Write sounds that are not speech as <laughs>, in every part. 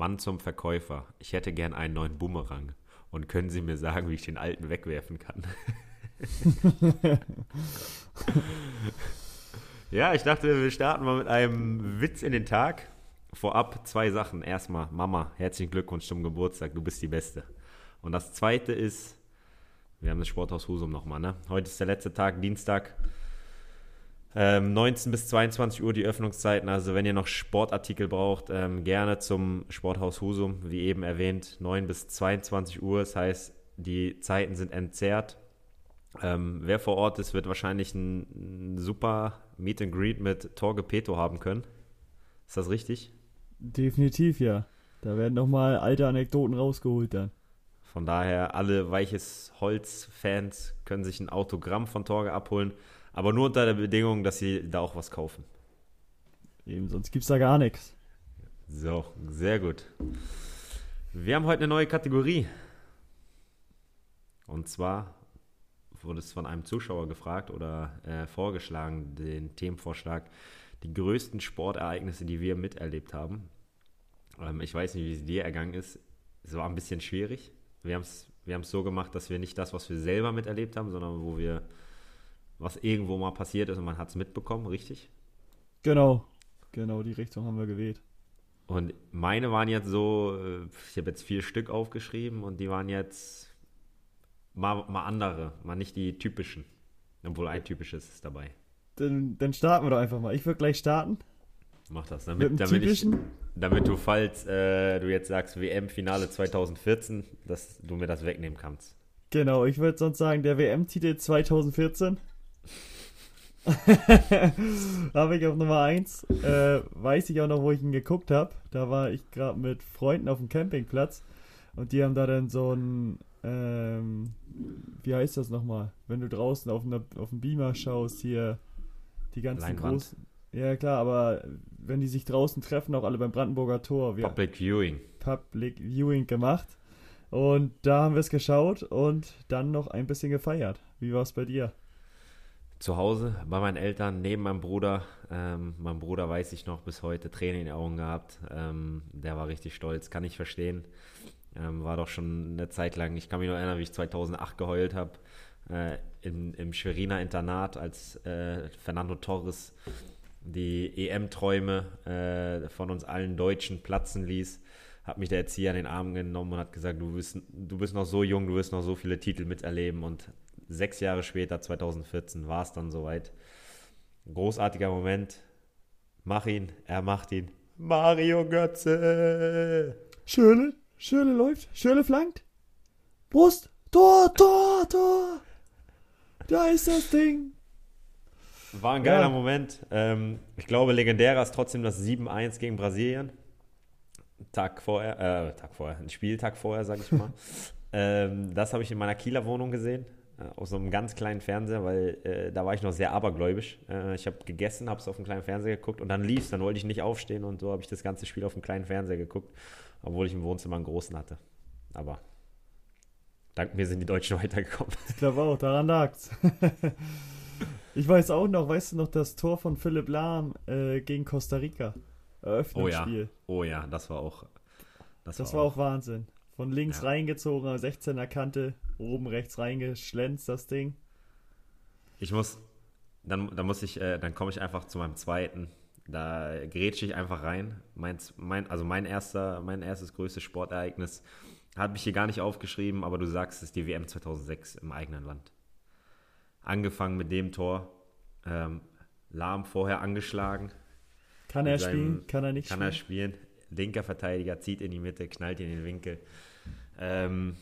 Mann zum Verkäufer. Ich hätte gern einen neuen Boomerang. Und können Sie mir sagen, wie ich den alten wegwerfen kann? <laughs> ja, ich dachte, wir starten mal mit einem Witz in den Tag. Vorab zwei Sachen. Erstmal, Mama, herzlichen Glückwunsch zum Geburtstag, du bist die Beste. Und das zweite ist, wir haben das Sporthaus Husum nochmal, ne? Heute ist der letzte Tag, Dienstag. Ähm, 19 bis 22 Uhr die Öffnungszeiten. Also wenn ihr noch Sportartikel braucht, ähm, gerne zum Sporthaus Husum, wie eben erwähnt, 9 bis 22 Uhr. Das heißt, die Zeiten sind entzerrt. Ähm, wer vor Ort ist, wird wahrscheinlich ein, ein super Meet and Greet mit Torge Peto haben können. Ist das richtig? Definitiv, ja. Da werden nochmal alte Anekdoten rausgeholt dann. Von daher, alle weiches Holz-Fans können sich ein Autogramm von Torge abholen. Aber nur unter der Bedingung, dass sie da auch was kaufen. Eben, sonst gibt es da gar nichts. So, sehr gut. Wir haben heute eine neue Kategorie. Und zwar wurde es von einem Zuschauer gefragt oder äh, vorgeschlagen, den Themenvorschlag, die größten Sportereignisse, die wir miterlebt haben. Ähm, ich weiß nicht, wie es dir ergangen ist. Es war ein bisschen schwierig. Wir haben es wir so gemacht, dass wir nicht das, was wir selber miterlebt haben, sondern wo wir was irgendwo mal passiert ist und man hat es mitbekommen, richtig? Genau, genau, die Richtung haben wir gewählt. Und meine waren jetzt so, äh, ich habe jetzt vier Stück aufgeschrieben und die waren jetzt mal, mal andere, mal nicht die typischen. Obwohl ein typisches ist dabei. Dann, dann starten wir doch einfach mal. Ich würde gleich starten. Mach das, damit, damit, ich, damit du, falls äh, du jetzt sagst WM-Finale 2014, dass du mir das wegnehmen kannst. Genau, ich würde sonst sagen, der WM-Titel 2014 <laughs> habe ich auf Nummer 1. Äh, weiß ich auch noch, wo ich ihn geguckt habe. Da war ich gerade mit Freunden auf dem Campingplatz und die haben da dann so ein, ähm, wie heißt das nochmal? Wenn du draußen auf, einer, auf dem Beamer schaust, hier die ganzen Leinwand. großen. Ja, klar, aber wenn die sich draußen treffen, auch alle beim Brandenburger Tor. Public Viewing. Public Viewing gemacht. Und da haben wir es geschaut und dann noch ein bisschen gefeiert. Wie war es bei dir? Zu Hause bei meinen Eltern, neben meinem Bruder. Ähm, mein Bruder weiß ich noch bis heute Tränen in den Augen gehabt. Ähm, der war richtig stolz, kann ich verstehen. Ähm, war doch schon eine Zeit lang, ich kann mich noch erinnern, wie ich 2008 geheult habe. Äh, im, Im Schweriner Internat, als äh, Fernando Torres die EM-Träume äh, von uns allen Deutschen platzen ließ, hat mich der Erzieher an den Arm genommen und hat gesagt, du bist, du bist noch so jung, du wirst noch so viele Titel miterleben und sechs Jahre später, 2014, war es dann soweit. Großartiger Moment. Mach ihn, er macht ihn. Mario Götze. Schöne, Schöne läuft, Schöne flankt. Brust, Tor, Tor, Tor. Da ist das Ding. War ein geiler ja. Moment. Ähm, ich glaube, legendärer ist trotzdem das 7-1 gegen Brasilien. Tag vorher, äh, Tag vorher, ein Spieltag vorher, sag ich mal. <laughs> ähm, das habe ich in meiner Kieler Wohnung gesehen. Äh, auf so einem ganz kleinen Fernseher, weil äh, da war ich noch sehr abergläubisch. Äh, ich habe gegessen, habe es auf dem kleinen Fernseher geguckt und dann lief es, dann wollte ich nicht aufstehen und so habe ich das ganze Spiel auf dem kleinen Fernseher geguckt, obwohl ich im Wohnzimmer einen großen hatte. Aber dank mir sind die Deutschen <laughs> weitergekommen. Ich glaube auch, daran lag's. <laughs> ich weiß auch noch, weißt du noch, das Tor von Philipp Lahm äh, gegen Costa Rica? Eröffnungsspiel. Oh ja, oh ja, das war auch. Das, das war, auch, war auch Wahnsinn. Von links ja. reingezogen, 16er Kante, oben rechts reingeschlänzt, das Ding. Ich muss, dann, dann muss ich, äh, dann komme ich einfach zu meinem zweiten. Da grätsche ich einfach rein. Mein, mein, also mein erster, mein erstes größtes Sportereignis habe ich hier gar nicht aufgeschrieben, aber du sagst, es ist die WM 2006 im eigenen Land. Angefangen mit dem Tor, ähm, Lahm vorher angeschlagen. Kann er seinem, spielen? Kann er nicht kann spielen? Kann er spielen? Linker Verteidiger zieht in die Mitte, knallt in den Winkel. Ähm,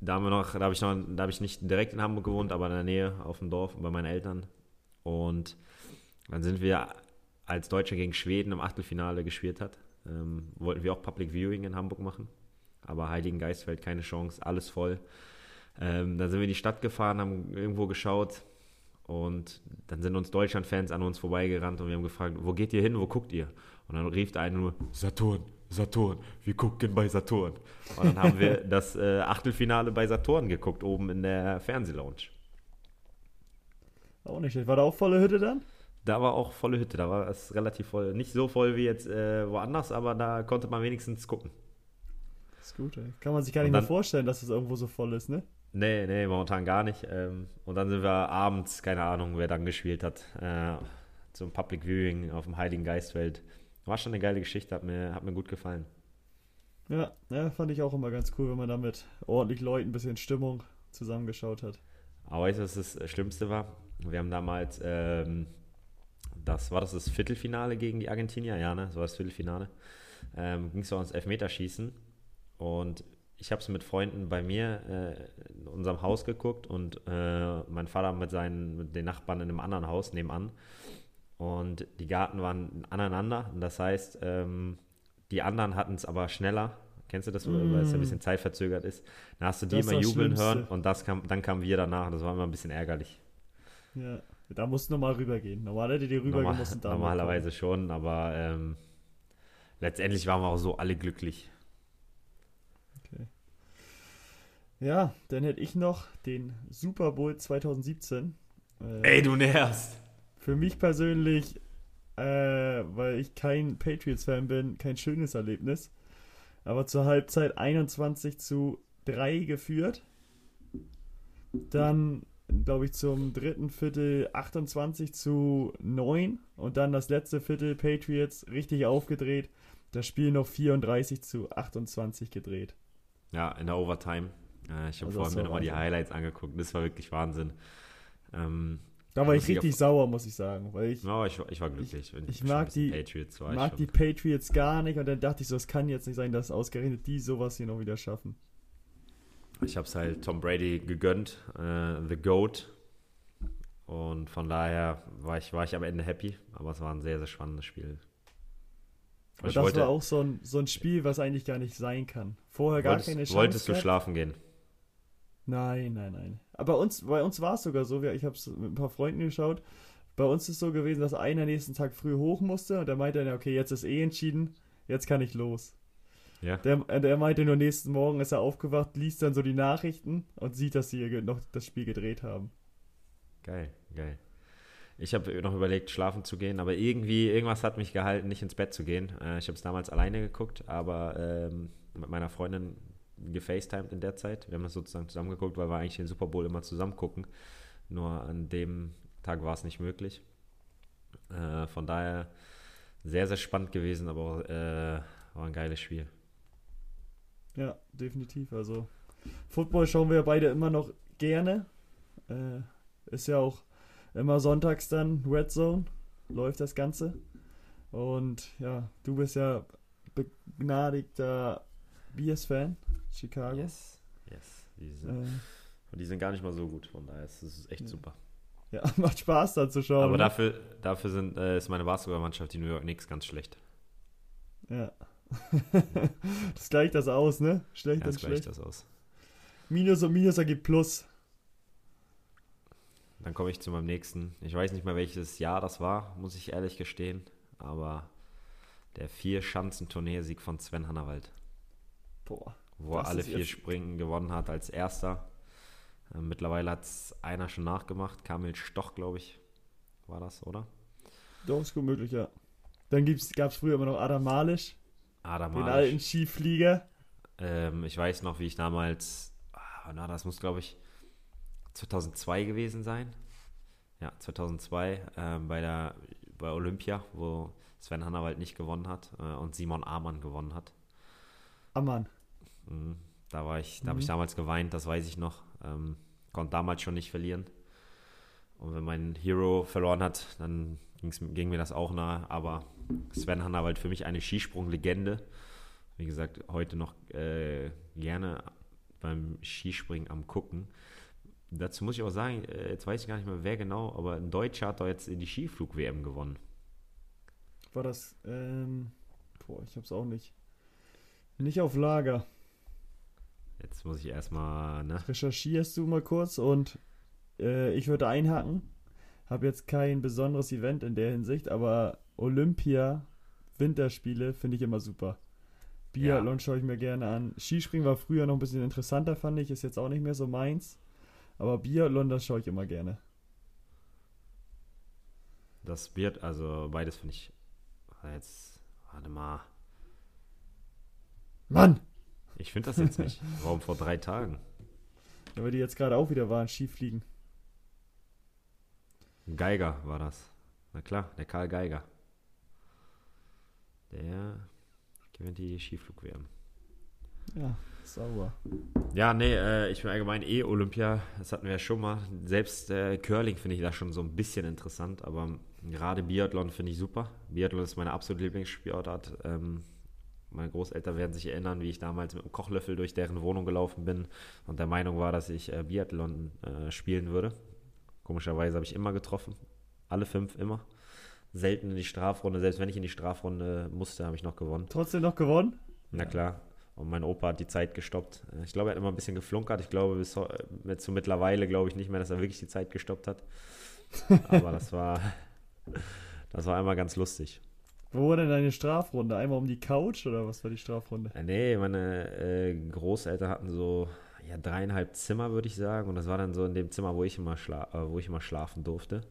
da haben wir noch, da habe ich noch, da habe ich nicht direkt in Hamburg gewohnt, aber in der Nähe auf dem Dorf bei meinen Eltern. Und dann sind wir, als Deutsche gegen Schweden im Achtelfinale gespielt hat, ähm, wollten wir auch Public Viewing in Hamburg machen. Aber Heiligen Geistfeld keine Chance, alles voll. Ähm, dann sind wir in die Stadt gefahren, haben irgendwo geschaut und dann sind uns Deutschland-Fans an uns vorbeigerannt und wir haben gefragt, wo geht ihr hin, wo guckt ihr? Und dann rief der eine nur, Saturn, Saturn, wir gucken bei Saturn. Und dann haben wir das äh, Achtelfinale bei Saturn geguckt, oben in der Fernsehlounge. Auch nicht. War da auch volle Hütte dann? Da war auch volle Hütte, da war es relativ voll. Nicht so voll wie jetzt äh, woanders, aber da konnte man wenigstens gucken. Das ist gut, ey. Kann man sich gar nicht Und mehr dann- vorstellen, dass es irgendwo so voll ist, ne? Nee, nee, momentan gar nicht. Ähm, und dann sind wir abends, keine Ahnung, wer dann gespielt hat, äh, zum Public Viewing auf dem Heiligen Geistfeld. War schon eine geile Geschichte, hat mir, hat mir gut gefallen. Ja, ja, fand ich auch immer ganz cool, wenn man da mit ordentlich Leuten ein bisschen Stimmung zusammengeschaut hat. Aber weißt du, was das Schlimmste war? Wir haben damals, ähm, das war das das Viertelfinale gegen die Argentinier, ja, ne? Das war das Viertelfinale. Ähm, Ging es ums Elfmeterschießen. Und ich habe es mit Freunden bei mir äh, in unserem Haus geguckt und äh, mein Vater mit seinen, mit den Nachbarn in einem anderen Haus nebenan. Und die Garten waren aneinander. Und das heißt, ähm, die anderen hatten es aber schneller. Kennst du das, weil es ein bisschen zeitverzögert ist? Da hast du die Mm. Das immer jubeln hören und das kam, dann kamen wir danach. Das war immer ein bisschen ärgerlich. Ja, da musst du nochmal rübergehen. Normal hätte die rüber gemusst und da normalerweise schon, aber ähm, letztendlich waren wir auch so alle glücklich. Ja, dann hätte ich noch den Super Bowl 2017. Äh, Ey, du nervst! Für mich persönlich, äh, weil ich kein Patriots-Fan bin, kein schönes Erlebnis. Aber zur Halbzeit 21 zu 3 geführt. Dann, glaube ich, zum dritten Viertel 28 zu 9. Und dann das letzte Viertel Patriots richtig aufgedreht. Das Spiel noch 34 zu 28 gedreht. Ja, in der Overtime. Äh, ich habe Also vorhin mir nochmal die. Highlights angeguckt. Das war wirklich Wahnsinn. Ähm, Da war ich ich richtig auf- sauer, muss ich sagen. Weil ich ja, ich, war- ich war glücklich. ich schon mag die- Patriots mag ich die. Patriots gar nicht und dann dachte ich so, es kann jetzt nicht sein, dass ausgerechnet die sowas hier noch wieder schaffen. Ich habe es halt Tom Brady gegönnt, äh, The GOAT. Und von daher war ich, war ich am Ende happy. Aber es war ein sehr, sehr spannendes Spiel. Aber Ich das wollte- war auch so ein, so ein Spiel, was eigentlich gar nicht sein kann. Vorher gar wolltest, keine Chance. wolltest du gehabt. schlafen gehen? Nein, nein, nein. Aber uns, bei uns war es sogar so, ich habe es mit ein paar Freunden geschaut. Bei uns ist es so gewesen, dass einer nächsten Tag früh hoch musste und der meinte dann, okay, jetzt ist eh entschieden, jetzt kann ich los. Ja. Der, der meinte nur, nächsten Morgen ist er aufgewacht, liest dann so die Nachrichten und sieht, dass sie noch das Spiel gedreht haben. Geil, geil. Ich habe noch überlegt, schlafen zu gehen, aber irgendwie, irgendwas hat mich gehalten, nicht ins Bett zu gehen. Äh, ich habe es damals alleine geguckt, aber ähm, mit meiner Freundin gefacetimed in der Zeit. Wir haben das sozusagen zusammen geguckt, weil wir eigentlich den Super Bowl immer zusammen gucken. Nur an dem Tag war es nicht möglich. Äh, von daher sehr, sehr spannend gewesen, aber auch, äh, war ein geiles Spiel. Ja, definitiv. Also, Football schauen wir beide immer noch gerne. Äh, ist ja auch immer sonntags dann Red Zone, läuft das Ganze. Und ja, du bist ja begnadigter Bears-Fan, Chicago. Yes. Yes. Die sind, Äh, und die sind gar nicht mal so gut, von daher ist es echt Ja. super. ja, <laughs> macht Spaß da zu schauen. Aber ne? dafür, dafür sind, äh, ist meine Basketballmannschaft, die New York Knicks, ganz schlecht. Ja. <laughs> das gleicht das aus, ne? Schlecht Ja, das gleicht schlecht. das aus. Minus und Minus ergibt Plus. Dann komme ich zu meinem nächsten. Ich weiß nicht mehr, welches Jahr das war, muss ich ehrlich gestehen. Aber der Vier-Schanzentournee-Sieg von Sven Hannawald, Boah. wo er alle vier Springen gewonnen hat als erster. Äh, mittlerweile hat es einer schon nachgemacht. Kamil Stoch, glaube ich, war das, oder? Doch, ist gut möglich, ja. Dann gab es früher immer noch Adam Malisch, Adam den Malisch. alten Skiflieger. Ähm, ich weiß noch, wie ich damals, ah, na, das muss glaube ich 2002 gewesen sein. Ja, 2002 ähm, bei der bei Olympia, wo Sven Hannawald nicht gewonnen hat äh, und Simon Amann gewonnen hat. Ah, Mann. Mhm. Da war ich, da habe ich Mhm. damals geweint, das weiß ich noch. Ähm, konnte damals schon nicht verlieren. Und wenn mein Hero verloren hat, dann ging mir das auch nahe. Aber Sven Hannawald für mich eine Skisprung-Legende. Wie gesagt, heute noch äh, gerne beim Skispringen am Gucken. Dazu muss ich auch sagen, äh, jetzt weiß ich gar nicht mehr, wer genau, aber ein Deutscher hat doch jetzt die Skiflug-WM gewonnen. War das, ähm, boah, ich hab's auch nicht. Nicht auf Lager. Jetzt muss ich erstmal, ne? Recherchierst du mal kurz und äh, ich würde einhaken. Hab jetzt kein besonderes Event in der Hinsicht, aber Olympia Winterspiele finde ich immer super. Biathlon schaue ich mir gerne an. Skispringen war früher noch ein bisschen interessanter, fand ich. Ist jetzt auch nicht mehr so meins. Aber Biathlon, das schaue ich immer gerne. Das wird, also beides finde ich. Jetzt, warte mal. Mann! Ich finde das jetzt nicht. Warum vor drei Tagen? Ja, weil die jetzt gerade auch wieder waren, Skifliegen. Geiger war das. Na klar, der Karl Geiger. Der gewinnt die Skiflug-WM. Ja, sauber. Ja, nee, äh, ich bin allgemein eh Olympia, das hatten wir ja schon mal. Selbst äh, Curling finde ich da schon so ein bisschen interessant, aber gerade Biathlon finde ich super. Biathlon ist meine absolute Lieblingssportart. Ähm, meine Großeltern werden sich erinnern, wie ich damals mit einem Kochlöffel durch deren Wohnung gelaufen bin und der Meinung war, dass ich äh, Biathlon äh, spielen würde. Komischerweise habe ich immer getroffen. Alle fünf immer. Selten in die Strafrunde. Selbst wenn ich in die Strafrunde musste, habe ich noch gewonnen. Trotzdem noch gewonnen? Na klar. Und mein Opa hat die Zeit gestoppt. Äh, ich glaube, er hat immer ein bisschen geflunkert. Ich glaube, bis zu mittlerweile glaube ich nicht mehr, dass er wirklich die Zeit gestoppt hat. <laughs> Aber das war, das war einmal ganz lustig. Wo war denn deine Strafrunde? Einmal um die Couch oder was war die Strafrunde? Nee, meine äh, Großeltern hatten so ja, dreieinhalb Zimmer, würde ich sagen. Und das war dann so in dem Zimmer, wo ich immer, schla äh, wo ich immer schlafen durfte.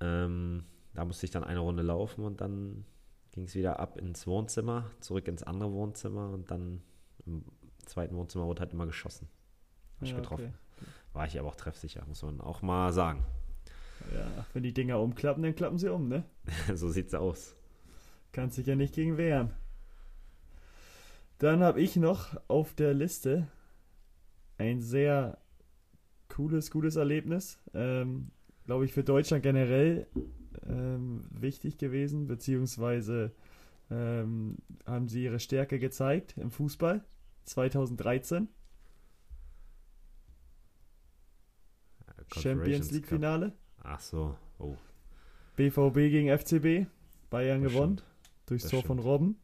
Ähm, da musste ich dann eine Runde laufen und dann ging es wieder ab ins Wohnzimmer, zurück ins andere Wohnzimmer und dann im zweiten Wohnzimmer wurde halt immer geschossen. Habe ich ja, getroffen. Okay. War ich aber auch treffsicher, muss man auch mal sagen. Ja, wenn die Dinger umklappen, dann klappen sie um, ne? <laughs> so sieht's aus. Kannst dich ja nicht gegen wehren. Dann habe ich noch auf der Liste ein sehr cooles, gutes Erlebnis. Ähm, Glaube ich für Deutschland generell ähm, wichtig gewesen, beziehungsweise ähm, haben sie ihre Stärke gezeigt im Fußball 2013. Champions League Finale. Ach so, oh. BVB gegen FCB. Bayern das gewonnen. Stimmt. Durchs das Tor stimmt. von Robben.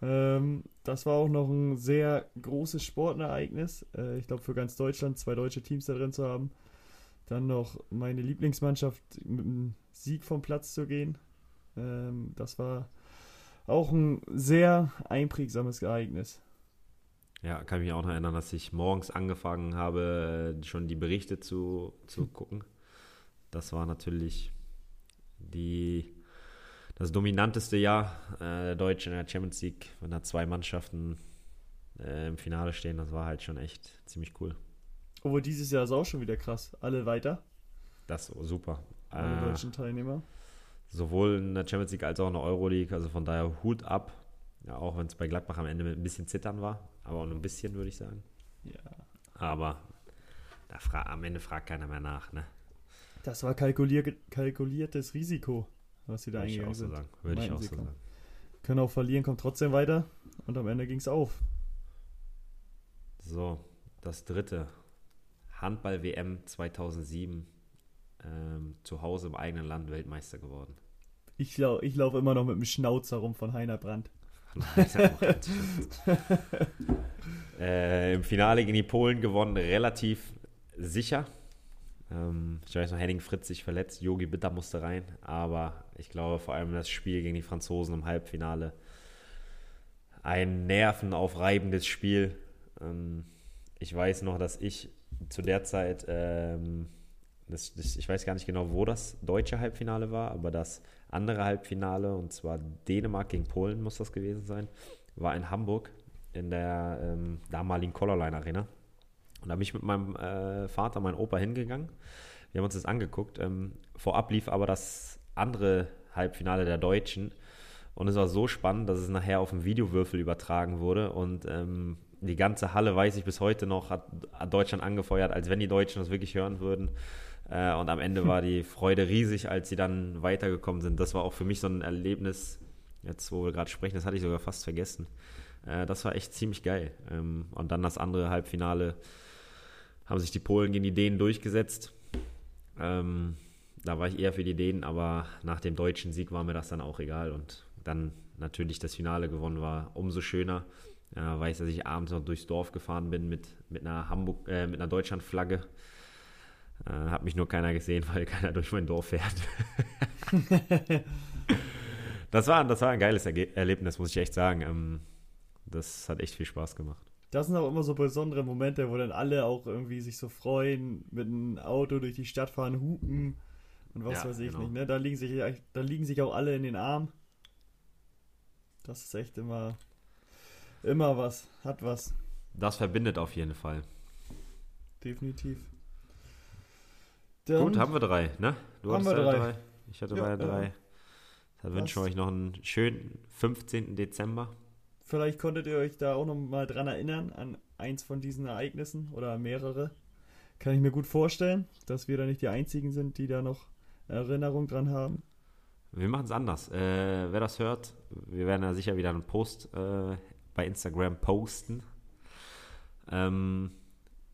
Ähm, das war auch noch ein sehr großes Sportereignis. Äh, ich glaube, für ganz Deutschland zwei deutsche Teams da drin zu haben. Dann noch meine Lieblingsmannschaft mit einem Sieg vom Platz zu gehen. Ähm, das war auch ein sehr einprägsames Ereignis. Ja, kann mich auch noch erinnern, dass ich morgens angefangen habe, schon die Berichte zu, zu <laughs> gucken. Das war natürlich die das dominanteste Jahr äh, der Deutschen in der Champions League, wenn da zwei Mannschaften äh, im Finale stehen, das war halt schon echt ziemlich cool. Obwohl dieses Jahr ist auch schon wieder krass. Alle weiter. Das ist super. Alle äh, deutschen Teilnehmer. Sowohl in der Champions League als auch in der Euroleague. Also von daher Hut ab. Ja, auch wenn es bei Gladbach am Ende mit ein bisschen Zittern war. Aber auch nur ein bisschen, würde ich sagen. Ja. Aber da am Ende fragt keiner mehr nach, ne? Das war kalkulier kalkuliertes Risiko was sie da Würde eingegangen sind. So sagen. Würde ich auch so sagen. Können auch verlieren, kommt trotzdem weiter und am Ende ging es auf. So, das dritte. Handball-WM 2007. Ähm, zu Hause im eigenen Land Weltmeister geworden. Ich, lau ich laufe immer noch mit dem Schnauzer rum von Heiner Brandt. <laughs> äh, Im Finale gegen die Polen gewonnen, relativ sicher. Ähm, ich weiß noch, Henning Fritz sich verletzt, Yogi Bitter musste rein, aber ich glaube vor allem das Spiel gegen die Franzosen im Halbfinale ein nervenaufreibendes Spiel. Ähm, ich weiß noch, dass ich zu der Zeit, ähm, ich weiß gar nicht genau, wo das deutsche Halbfinale war, aber das andere Halbfinale, und zwar Dänemark gegen Polen muss das gewesen sein, war in Hamburg in der damaligen Colorline Arena. Und da bin ich mit meinem äh, Vater, meinem Opa hingegangen. Wir haben uns das angeguckt. Ähm, vorab lief aber das andere Halbfinale der Deutschen. Und es war so spannend, dass es nachher auf dem Videowürfel übertragen wurde. Und ähm, die ganze Halle, weiß ich bis heute noch, hat, hat, Deutschland angefeuert, als wenn die Deutschen das wirklich hören würden. Äh, und am Ende war die <laughs> Freude riesig, als sie dann weitergekommen sind. Das war auch für mich so ein Erlebnis, jetzt wo wir gerade sprechen, das hatte ich sogar fast vergessen. Äh, das war echt ziemlich geil. Ähm, und dann das andere Halbfinale haben sich die Polen gegen die Dänen durchgesetzt. Ähm, da war ich eher für die Dänen, aber nach dem deutschen Sieg war mir das dann auch egal. Und dann natürlich das Finale gewonnen war, umso schöner. Äh, weiß, dass ich abends noch durchs Dorf gefahren bin mit, mit einer Hamburg, äh, mit einer Deutschlandflagge. Äh, hat mich nur keiner gesehen, <laughs> weil keiner durch mein Dorf fährt. <laughs> das, war, das war ein geiles Erge Erlebnis, muss ich echt sagen. Ähm, das hat echt viel Spaß gemacht. Das sind auch immer so besondere Momente, wo dann alle auch irgendwie sich so freuen, mit einem Auto durch die Stadt fahren, hupen und was Ja, weiß ich genau. nicht. Ne? Da, liegen sich, da liegen sich auch alle in den Arm. Das ist echt immer, immer was. Hat was. Das verbindet auf jeden Fall. Definitiv. Gut, Dann- haben wir drei, ne? Du Haben wir ja drei. Ich hatte Ja, beide ja. drei. Dann wünsche ich euch noch einen schönen 15. Dezember. Vielleicht konntet ihr euch da auch noch mal dran erinnern, an eins von diesen Ereignissen oder mehrere. Kann ich mir gut vorstellen, dass wir da nicht die Einzigen sind, die da noch Erinnerung dran haben. Wir machen es anders. Äh, wer das hört, wir werden ja sicher wieder einen Post äh, bei Instagram posten. Ähm,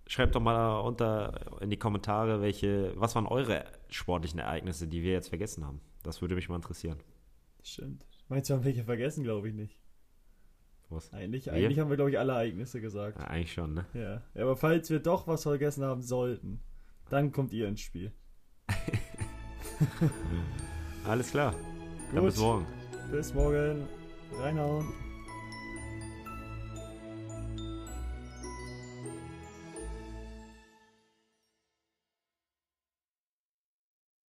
schreibt doch mal unter in die Kommentare, welche, was waren eure sportlichen Ereignisse, die wir jetzt vergessen haben. Das würde mich mal interessieren. Stimmt. Meinst du, haben welche vergessen? Glaube ich nicht. Was? Eigentlich, Wir? eigentlich haben wir, glaube ich, alle Ereignisse gesagt. Ja, eigentlich schon, ne? Ja. ja. Aber falls wir doch was vergessen haben sollten, dann kommt ihr ins Spiel. <laughs> Alles klar. Dann Gut. bis morgen. Bis morgen. Reinhauen.